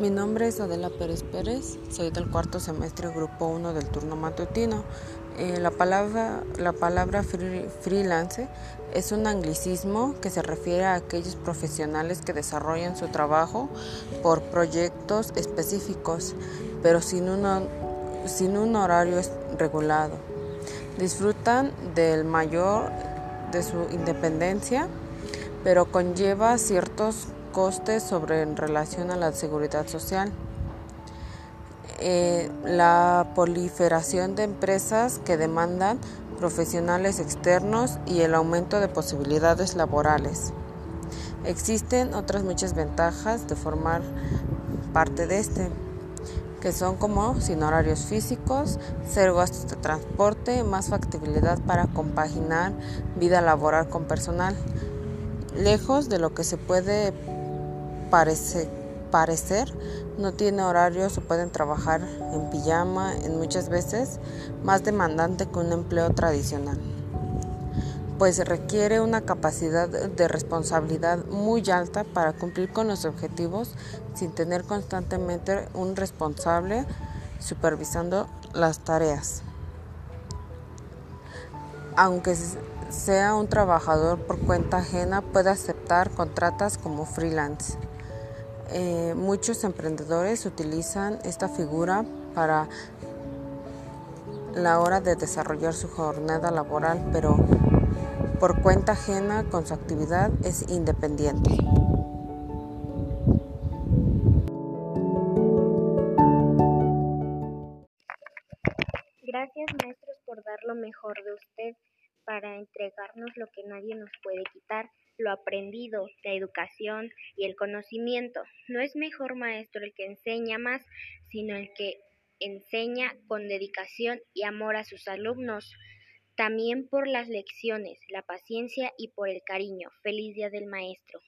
Mi nombre es Adela Pérez Pérez, soy del cuarto semestre Grupo 1 del turno matutino. Eh, la palabra, la palabra freelance es un anglicismo que se refiere a aquellos profesionales que desarrollan su trabajo por proyectos específicos, pero sin, sin un horario regulado. Disfrutan del mayor de su independencia, pero conlleva ciertos costes sobre en relación a la seguridad social. Eh, la proliferación de empresas que demandan profesionales externos y el aumento de posibilidades laborales. Existen otras muchas ventajas de formar parte de este, que son como sin horarios físicos, cero gastos de transporte, más factibilidad para compaginar vida laboral con personal, lejos de lo que se puede parece, parecer no tiene horarios o pueden trabajar en pijama en muchas veces más demandante que un empleo tradicional pues requiere una capacidad de responsabilidad muy alta para cumplir con los objetivos sin tener constantemente un responsable supervisando las tareas. Aunque sea un trabajador por cuenta ajena, puede aceptar contratas como freelance. Eh, muchos emprendedores utilizan esta figura para la hora de desarrollar su jornada laboral, pero por cuenta ajena con su actividad es independiente. Gracias maestros por dar lo mejor de usted para entregarnos lo que nadie nos puede quitar, lo aprendido, la educación y el conocimiento. No es mejor maestro el que enseña más, sino el que enseña con dedicación y amor a sus alumnos. También por las lecciones, la paciencia y por el cariño. Feliz Día del Maestro.